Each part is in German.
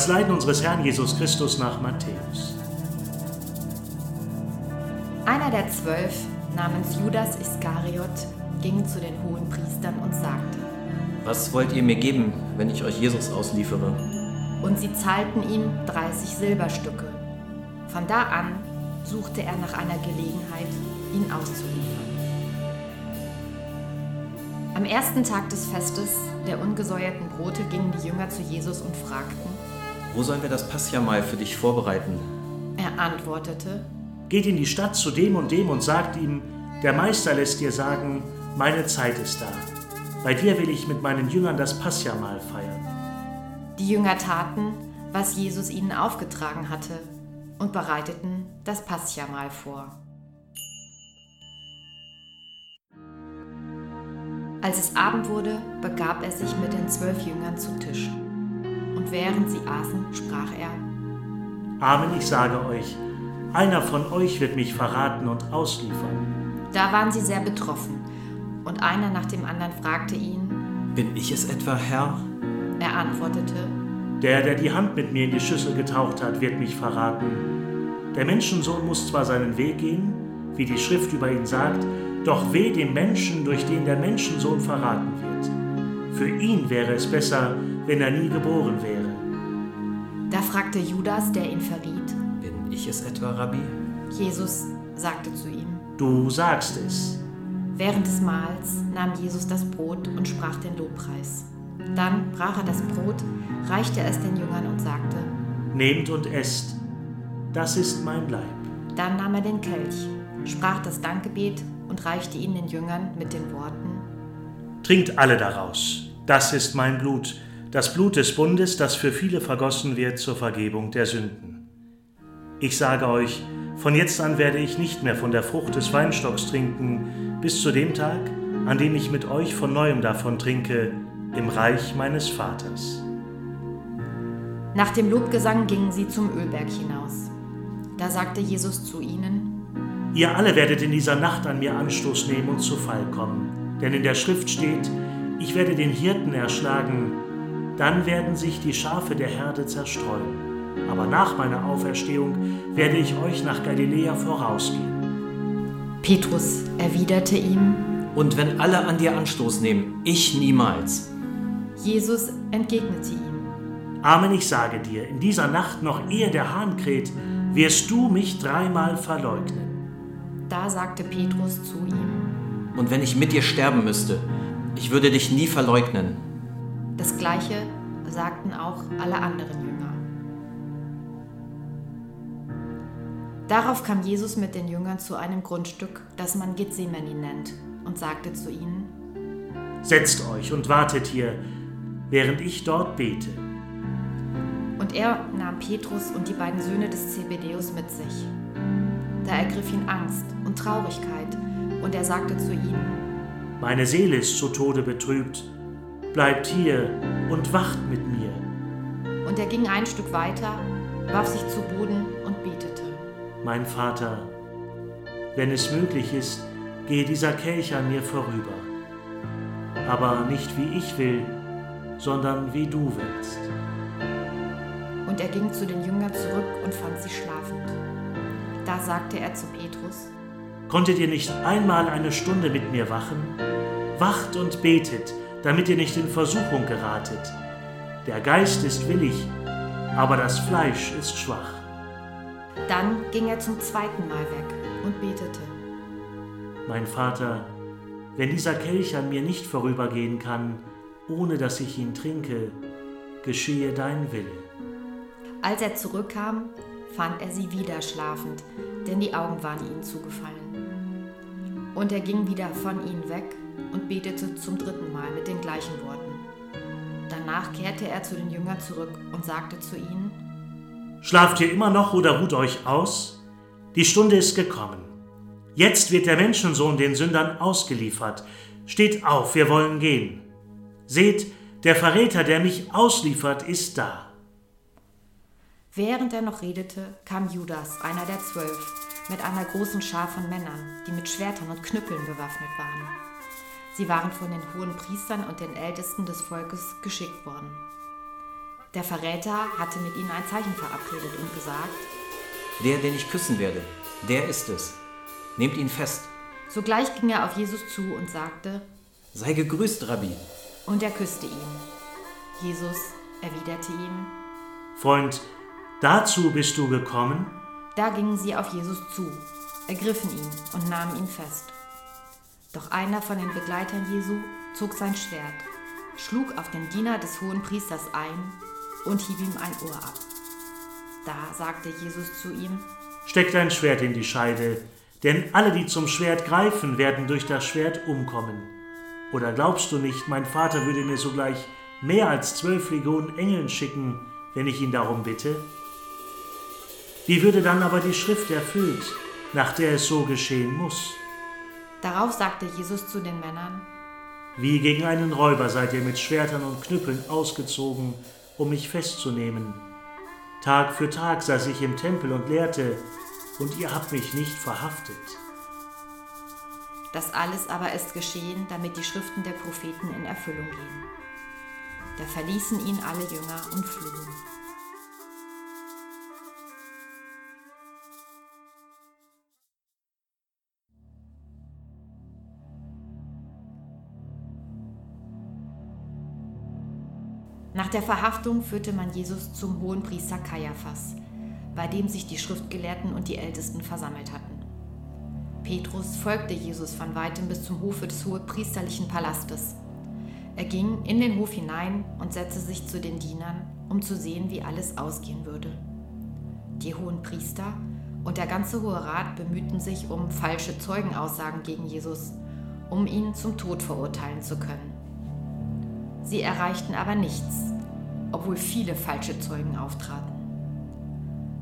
Das Leiden unseres Herrn Jesus Christus nach Matthäus. Einer der zwölf, namens Judas Iskariot, ging zu den hohen Priestern und sagte, Was wollt ihr mir geben, wenn ich euch Jesus ausliefere? Und sie zahlten ihm 30 Silberstücke. Von da an suchte er nach einer Gelegenheit, ihn auszuliefern. Am ersten Tag des Festes der ungesäuerten Brote gingen die Jünger zu Jesus und fragten, Wo sollen wir das Passjamal für dich vorbereiten? er antwortete, Geht in die Stadt zu dem und dem und sagt ihm, der Meister lässt dir sagen, meine Zeit ist da. Bei dir will ich mit meinen Jüngern das Passjamal feiern. Die Jünger taten, was Jesus ihnen aufgetragen hatte und bereiteten das Passjamal vor. Als es Abend wurde, begab er sich mit den zwölf Jüngern zu Tisch. Und während sie aßen, sprach er, Amen, ich sage euch, einer von euch wird mich verraten und ausliefern. Da waren sie sehr betroffen, und einer nach dem anderen fragte ihn. Bin ich es etwa, Herr? Er antwortete, Der, der die Hand mit mir in die Schüssel getaucht hat, wird mich verraten. Der Menschensohn muss zwar seinen Weg gehen, wie die Schrift über ihn sagt, doch weh dem Menschen, durch den der Menschensohn verraten wird. Für ihn wäre es besser, wenn er nie geboren wäre. Da fragte Judas, der ihn verriet. Bin ich es etwa, Rabbi? Jesus sagte zu ihm. Du sagst es. Während des Mahls nahm Jesus das Brot und sprach den Lobpreis. Dann brach er das Brot, reichte es den Jüngern und sagte, Nehmt und esst, das ist mein Leib. dann nahm er den Kelch, sprach das Dankgebet und reichte ihn den Jüngern mit den Worten, Trinkt alle daraus, das ist mein Blut, das Blut des Bundes, das für viele vergossen wird zur Vergebung der Sünden. Ich sage euch, von jetzt an werde ich nicht mehr von der Frucht des Weinstocks trinken, bis zu dem Tag, an dem ich mit euch von neuem davon trinke, im Reich meines Vaters. Nach dem Lobgesang gingen sie zum Ölberg hinaus. Da sagte Jesus zu ihnen, Ihr alle werdet in dieser Nacht an mir Anstoß nehmen und zu Fall kommen. Denn in der Schrift steht, ich werde den Hirten erschlagen, dann werden sich die Schafe der Herde zerstreuen. Aber nach meiner Auferstehung werde ich euch nach Galiläa vorausgehen. Petrus erwiderte ihm, Und wenn alle an dir Anstoß nehmen, ich niemals. Jesus entgegnete ihm, Amen, ich sage dir, in dieser Nacht noch ehe der Hahn kräht, wirst du mich dreimal verleugnen. da sagte Petrus zu ihm, Und wenn ich mit dir sterben müsste, ich würde dich nie verleugnen. Das gleiche sagten auch alle anderen Jünger. Darauf kam Jesus mit den Jüngern zu einem Grundstück, das man Gethsemane nennt, und sagte zu ihnen, Setzt euch und wartet hier, während ich dort bete. Und er nahm Petrus und die beiden Söhne des Zebedeus mit sich. Da ergriff ihn Angst und Traurigkeit, und er sagte zu ihnen, Meine Seele ist zu Tode betrübt. Bleibt hier und wacht mit mir. und er ging ein Stück weiter, warf sich zu Boden und betete. Mein Vater, wenn es möglich ist, gehe dieser Kelch an mir vorüber. Aber nicht wie ich will, sondern wie du willst. Und er ging zu den Jüngern zurück und fand sie schlafend. Da sagte er zu Petrus, Konntet ihr nicht einmal eine Stunde mit mir wachen? Wacht und betet, damit ihr nicht in Versuchung geratet. Der Geist ist willig, aber das Fleisch ist schwach. Dann ging er zum zweiten Mal weg und betete. Mein Vater, wenn dieser Kelch an mir nicht vorübergehen kann, ohne dass ich ihn trinke, geschehe dein Wille. Als er zurückkam, fand er sie wieder schlafend, denn die Augen waren ihnen zugefallen. Und er ging wieder von ihnen weg und betete zum dritten Mal mit den gleichen Worten. Danach kehrte er zu den Jüngern zurück und sagte zu ihnen, Schlaft ihr immer noch oder ruht euch aus? Die Stunde ist gekommen. Jetzt wird der Menschensohn den Sündern ausgeliefert. Steht auf, wir wollen gehen. Seht, der Verräter, der mich ausliefert, ist da. Während er noch redete, kam Judas, einer der zwölf, mit einer großen Schar von Männern, die mit Schwertern und Knüppeln bewaffnet waren. Sie waren von den hohen Priestern und den Ältesten des Volkes geschickt worden. Der Verräter hatte mit ihnen ein Zeichen verabredet und gesagt, Der, den ich küssen werde, der ist es. Nehmt ihn fest. Sogleich ging er auf Jesus zu und sagte, Sei gegrüßt, Rabbi. und er küsste ihn. Jesus erwiderte ihm, Freund, dazu bist du gekommen? Da gingen sie auf Jesus zu, ergriffen ihn und nahmen ihn fest. Doch einer von den Begleitern Jesu zog sein Schwert, schlug auf den Diener des hohen Priesters ein und hieb ihm ein Ohr ab. Da sagte Jesus zu ihm, Steck dein Schwert in die Scheide, denn alle, die zum Schwert greifen, werden durch das Schwert umkommen. Oder glaubst du nicht, mein Vater würde mir sogleich mehr als zwölf Legionen Engeln schicken, wenn ich ihn darum bitte? Wie würde dann aber die Schrift erfüllt, nach der es so geschehen muss? Darauf sagte Jesus zu den Männern, Wie gegen einen Räuber seid ihr mit Schwertern und Knüppeln ausgezogen, um mich festzunehmen. Tag für Tag saß ich im Tempel und lehrte, und ihr habt mich nicht verhaftet. das alles aber ist geschehen, damit die Schriften der Propheten in Erfüllung gehen. Da verließen ihn alle Jünger und flohen. Nach der Verhaftung führte man Jesus zum hohen Priester Kaiaphas, bei dem sich die Schriftgelehrten und die Ältesten versammelt hatten. Petrus folgte Jesus von weitem bis zum Hofe des hohepriesterlichen Palastes. Er ging in den Hof hinein und setzte sich zu den Dienern, um zu sehen, wie alles ausgehen würde. Die hohen Priester und der ganze Hohe Rat bemühten sich um falsche Zeugenaussagen gegen Jesus, um ihn zum Tod verurteilen zu können. Sie erreichten aber nichts, obwohl viele falsche Zeugen auftraten.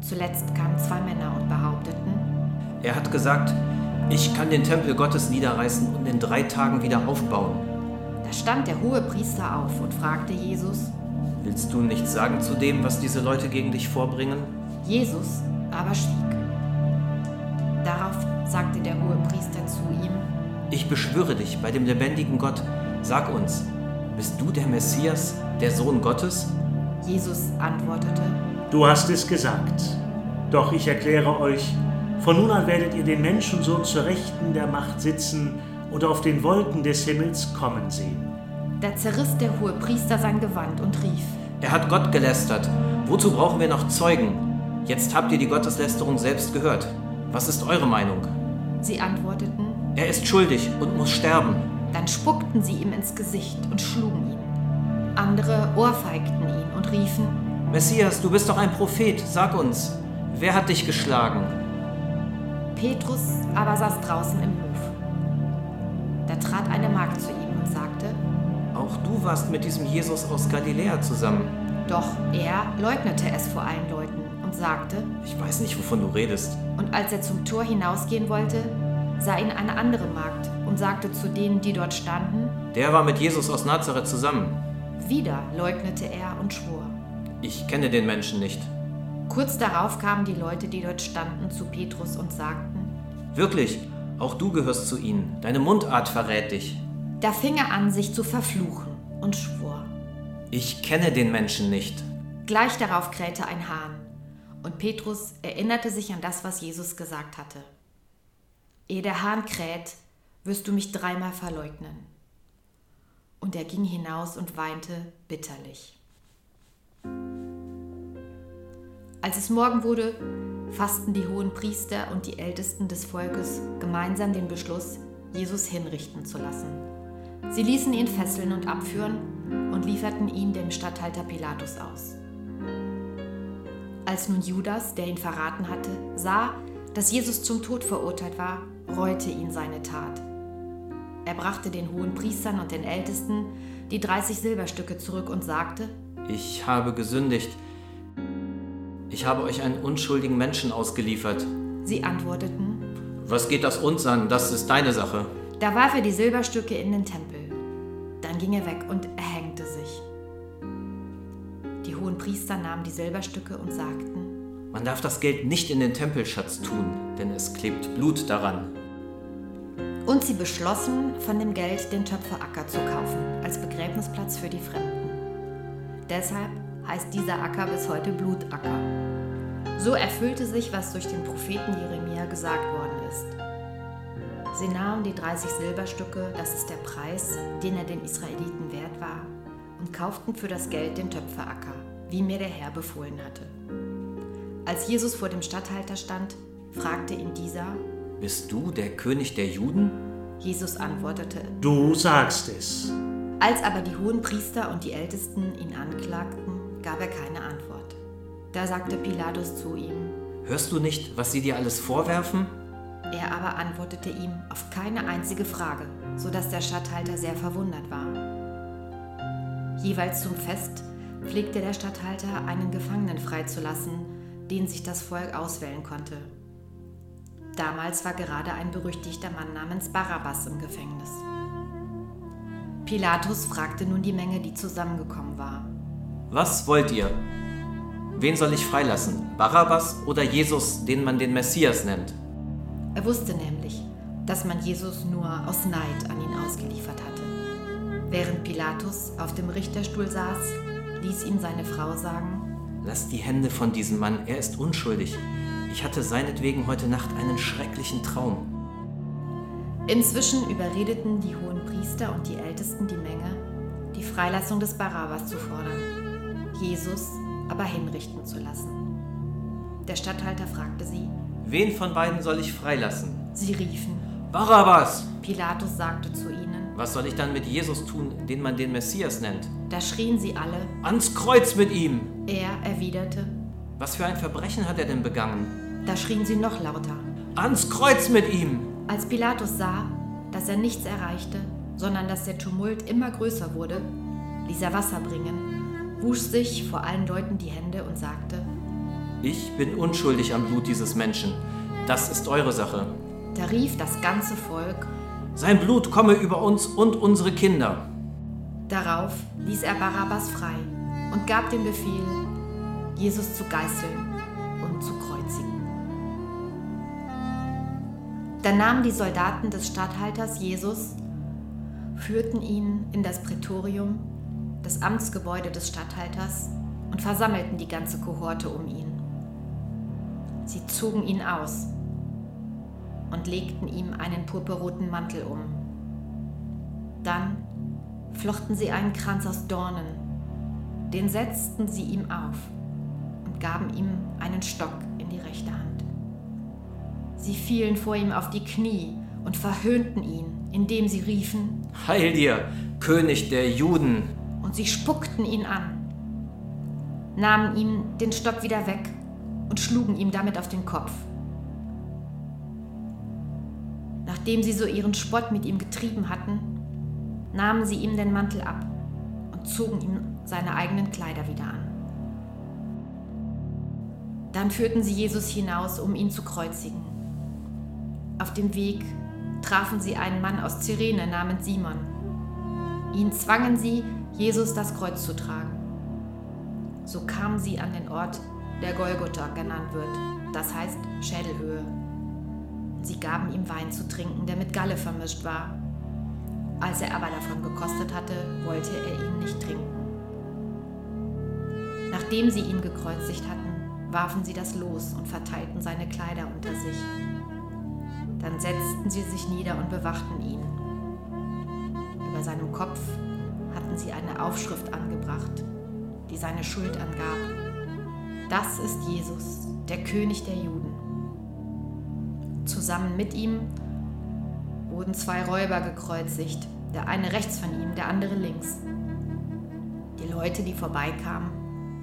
Zuletzt kamen zwei Männer und behaupteten, Er hat gesagt, ich kann den Tempel Gottes niederreißen und in drei Tagen wieder aufbauen. da stand der hohe Priester auf und fragte Jesus. Willst du nichts sagen zu dem, was diese Leute gegen dich vorbringen? Jesus aber schwieg. Darauf sagte der hohe Priester zu ihm, Ich beschwöre dich bei dem lebendigen Gott, sag uns, bist du der Messias, der Sohn Gottes? Jesus antwortete, Du hast es gesagt. Doch ich erkläre euch, von nun an werdet ihr den Menschensohn zur Rechten der Macht sitzen und auf den Wolken des Himmels kommen sehen. da zerriss der hohe Priester sein Gewand und rief, Er hat Gott gelästert. Wozu brauchen wir noch Zeugen? Jetzt habt ihr die Gotteslästerung selbst gehört. Was ist eure Meinung? sie antworteten, Er ist schuldig und muss sterben. Dann spuckten sie ihm ins Gesicht und schlugen ihn. Andere ohrfeigten ihn und riefen, Messias, du bist doch ein Prophet, sag uns, wer hat dich geschlagen? Petrus aber saß draußen im Hof. Da trat eine Magd zu ihm und sagte, Auch du warst mit diesem Jesus aus Galiläa zusammen. doch er leugnete es vor allen Leuten und sagte, Ich weiß nicht, wovon du redest. Und als er zum Tor hinausgehen wollte, sah ihn eine andere Magd und sagte zu denen, die dort standen, Der war mit Jesus aus Nazareth zusammen. wieder leugnete er und schwor. Ich kenne den Menschen nicht. Kurz darauf kamen die Leute, die dort standen, zu Petrus und sagten, Wirklich, auch du gehörst zu ihnen. Deine Mundart verrät dich. da fing er an, sich zu verfluchen und schwor. Ich kenne den Menschen nicht. Gleich darauf krähte ein Hahn, und Petrus erinnerte sich an das, was Jesus gesagt hatte. Ehe der Hahn kräht, wirst du mich dreimal verleugnen. Und er ging hinaus und weinte bitterlich. Als es Morgen wurde, fassten die hohen Priester und die Ältesten des Volkes gemeinsam den Beschluss, Jesus hinrichten zu lassen. Sie ließen ihn fesseln und abführen und lieferten ihn dem Statthalter Pilatus aus. Als nun Judas, der ihn verraten hatte, sah, dass Jesus zum Tod verurteilt war, reute ihn seine Tat. Er brachte den hohen Priestern und den Ältesten die 30 Silberstücke zurück und sagte, Ich habe gesündigt. Ich habe euch einen unschuldigen Menschen ausgeliefert. sie antworteten, Was geht das uns an? Das ist deine Sache. da warf er die Silberstücke in den Tempel. Dann ging er weg und erhängte sich. Die hohen Priester nahmen die Silberstücke und sagten, Man darf das Geld nicht in den Tempelschatz tun, denn es klebt Blut daran. Und sie beschlossen, von dem Geld den Töpferacker zu kaufen, als Begräbnisplatz für die Fremden. Deshalb heißt dieser Acker bis heute Blutacker. So erfüllte sich, was durch den Propheten Jeremia gesagt worden ist. Sie nahmen die 30 Silberstücke, das ist der Preis, den er den Israeliten wert war, und kauften für das Geld den Töpferacker, wie mir der Herr befohlen hatte. Als Jesus vor dem Statthalter stand, fragte ihn dieser, Bist du der König der Juden? Jesus antwortete, Du sagst es. Als aber die hohen Priester und die Ältesten ihn anklagten, gab er keine Antwort. Da sagte Pilatus zu ihm, Hörst du nicht, was sie dir alles vorwerfen? er aber antwortete ihm auf keine einzige Frage, so dass der Statthalter sehr verwundert war. Jeweils zum Fest pflegte der Statthalter, einen Gefangenen freizulassen, den sich das Volk auswählen konnte. Damals war gerade ein berüchtigter Mann namens Barabbas im Gefängnis. Pilatus fragte nun die Menge, die zusammengekommen war. Was wollt ihr? Wen soll ich freilassen? Barabbas oder Jesus, den man den Messias nennt? Er wusste nämlich, dass man Jesus nur aus Neid an ihn ausgeliefert hatte. Während Pilatus auf dem Richterstuhl saß, ließ ihm seine Frau sagen, Lass die Hände von diesem Mann, er ist unschuldig. Ich hatte seinetwegen heute Nacht einen schrecklichen Traum. Inzwischen überredeten die hohen Priester und die Ältesten die Menge, die Freilassung des Barabbas zu fordern, Jesus aber hinrichten zu lassen. Der Statthalter fragte sie, Wen von beiden soll ich freilassen? sie riefen, Barabbas! Pilatus sagte zu ihnen, Was soll ich dann mit Jesus tun, den man den Messias nennt? da schrien sie alle, Ans Kreuz mit ihm! er erwiderte, Was für ein Verbrechen hat er denn begangen? da schrien sie noch lauter. Ans Kreuz mit ihm! Als Pilatus sah, dass er nichts erreichte, sondern dass der Tumult immer größer wurde, ließ er Wasser bringen, wusch sich vor allen Leuten die Hände und sagte, Ich bin unschuldig am Blut dieses Menschen. Das ist eure Sache. da rief das ganze Volk, Sein Blut komme über uns und unsere Kinder. darauf ließ er Barabbas frei und gab den Befehl, Jesus zu geißeln und zu kreuzigen. Dann nahmen die Soldaten des Statthalters Jesus, führten ihn in das Prätorium, das Amtsgebäude des Statthalters, und versammelten die ganze Kohorte um ihn. Sie zogen ihn aus und legten ihm einen purpurroten Mantel um. Dann flochten sie einen Kranz aus Dornen, den setzten sie ihm auf und gaben ihm einen Stock in die rechte Hand. Sie fielen vor ihm auf die Knie und verhöhnten ihn, indem sie riefen, Heil dir, König der Juden! und sie spuckten ihn an, nahmen ihm den Stock wieder weg und schlugen ihm damit auf den Kopf. Nachdem sie so ihren Spott mit ihm getrieben hatten, nahmen sie ihm den Mantel ab und zogen ihm seine eigenen Kleider wieder an. Dann führten sie Jesus hinaus, um ihn zu kreuzigen. Auf dem Weg trafen sie einen Mann aus Cyrene namens Simon. Ihn zwangen sie, Jesus das Kreuz zu tragen. So kamen sie an den Ort, der Golgotha genannt wird, das heißt Schädelhöhe. Sie gaben ihm Wein zu trinken, der mit Galle vermischt war. Als er aber davon gekostet hatte, wollte er ihn nicht trinken. Nachdem sie ihn gekreuzigt hatten, warfen sie das Los und verteilten seine Kleider unter sich. Dann setzten sie sich nieder und bewachten ihn. Über seinem Kopf hatten sie eine Aufschrift angebracht, die seine Schuld angab. Das ist Jesus, der König der Juden. Zusammen mit ihm wurden zwei Räuber gekreuzigt, der eine rechts von ihm, der andere links. Die Leute, die vorbeikamen,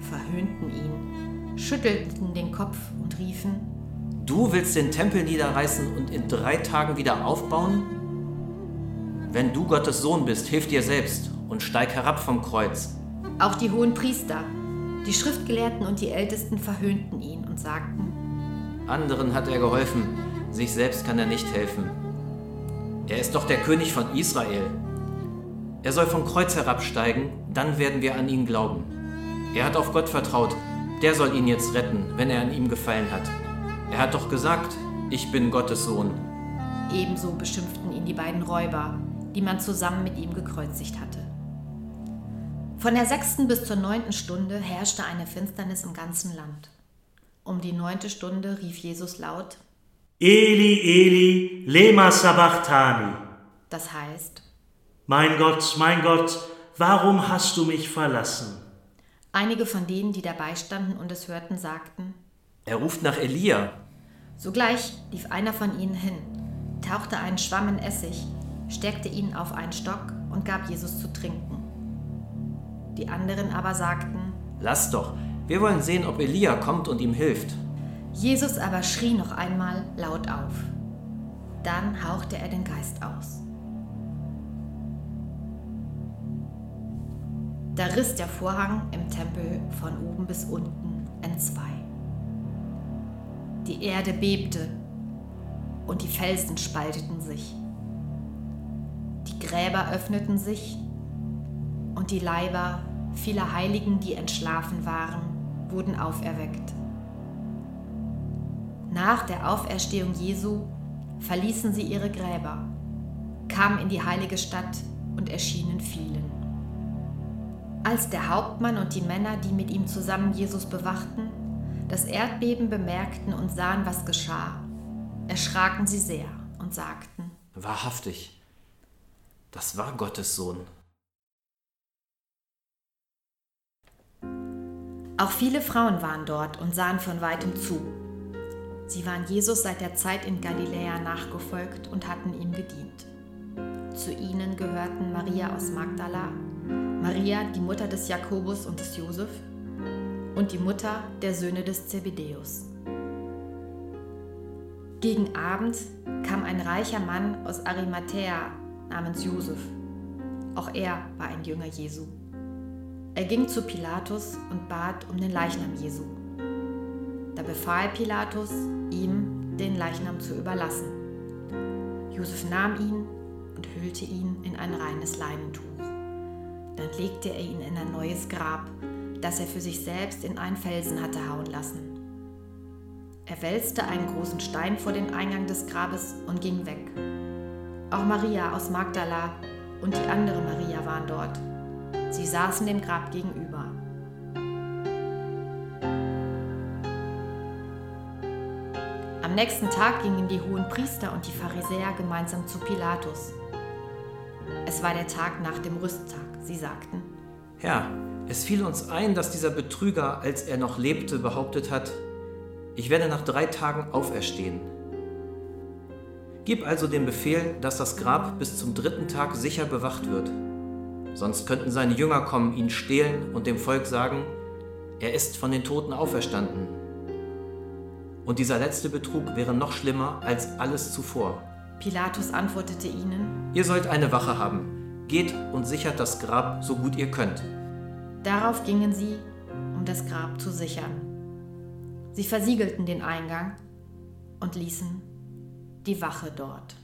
verhöhnten ihn, schüttelten den Kopf und riefen, Du willst den Tempel niederreißen und in drei Tagen wieder aufbauen? Wenn du Gottes Sohn bist, hilf dir selbst und steig herab vom Kreuz. auch die hohen Priester, die Schriftgelehrten und die Ältesten verhöhnten ihn und sagten, Anderen hat er geholfen, sich selbst kann er nicht helfen. Er ist doch der König von Israel. Er soll vom Kreuz herabsteigen, dann werden wir an ihn glauben. Er hat auf Gott vertraut, der soll ihn jetzt retten, wenn er an ihm gefallen hat. Er hat doch gesagt, ich bin Gottes Sohn. Ebenso beschimpften ihn die beiden Räuber, die man zusammen mit ihm gekreuzigt hatte. Von der sechsten bis zur neunten Stunde herrschte eine Finsternis im ganzen Land. Um die neunte Stunde rief Jesus laut, Eli, Eli, lema sabachthani. Das heißt, Mein Gott, mein Gott, warum hast du mich verlassen? Einige von denen, die dabei standen und es hörten, sagten, Er ruft nach Elia. Sogleich lief einer von ihnen hin, tauchte einen Schwamm in Essig, steckte ihn auf einen Stock und gab Jesus zu trinken. Die anderen aber sagten, Lass doch, wir wollen sehen, ob Elia kommt und ihm hilft. Jesus aber schrie noch einmal laut auf. Dann hauchte er den Geist aus. Da riss der Vorhang im Tempel von oben bis unten entzwei. Die Erde bebte und die Felsen spalteten sich. Die Gräber öffneten sich und die Leiber vieler Heiligen, die entschlafen waren, wurden auferweckt. Nach der Auferstehung Jesu verließen sie ihre Gräber, kamen in die heilige Stadt und erschienen vielen. Als der Hauptmann und die Männer, die mit ihm zusammen Jesus bewachten, das Erdbeben bemerkten und sahen, was geschah, erschraken sie sehr und sagten, Wahrhaftig, das war Gottes Sohn. Auch viele Frauen waren dort und sahen von weitem zu. Sie waren Jesus seit der Zeit in Galiläa nachgefolgt und hatten ihm gedient. Zu ihnen gehörten Maria aus Magdala, Maria, die Mutter des Jakobus und des Josef, und die Mutter der Söhne des Zebedäus. Gegen Abend kam ein reicher Mann aus Arimathäa namens Josef. Auch er war ein Jünger Jesu. Er ging zu Pilatus und bat um den Leichnam Jesu. Da befahl Pilatus, ihm den Leichnam zu überlassen. Josef nahm ihn und hüllte ihn in ein reines Leinentuch. Dann legte er ihn in ein neues Grab, das er für sich selbst in einen Felsen hatte hauen lassen. Er wälzte einen großen Stein vor den Eingang des Grabes und ging weg. Auch Maria aus Magdala und die andere Maria waren dort. Sie saßen dem Grab gegenüber. Am nächsten Tag gingen die hohen Priester und die Pharisäer gemeinsam zu Pilatus. Es war der Tag nach dem Rüsttag. Sie sagten, Herr, es fiel uns ein, dass dieser Betrüger, als er noch lebte, behauptet hat, ich werde nach drei Tagen auferstehen. Gib also den Befehl, dass das Grab bis zum dritten Tag sicher bewacht wird. Sonst könnten seine Jünger kommen, ihn stehlen und dem Volk sagen, er ist von den Toten auferstanden. Und dieser letzte Betrug wäre noch schlimmer als alles zuvor. Pilatus antwortete ihnen, Ihr sollt eine Wache haben. Geht und sichert das Grab so gut ihr könnt. Darauf gingen sie, um das Grab zu sichern. Sie versiegelten den Eingang und ließen die Wache dort.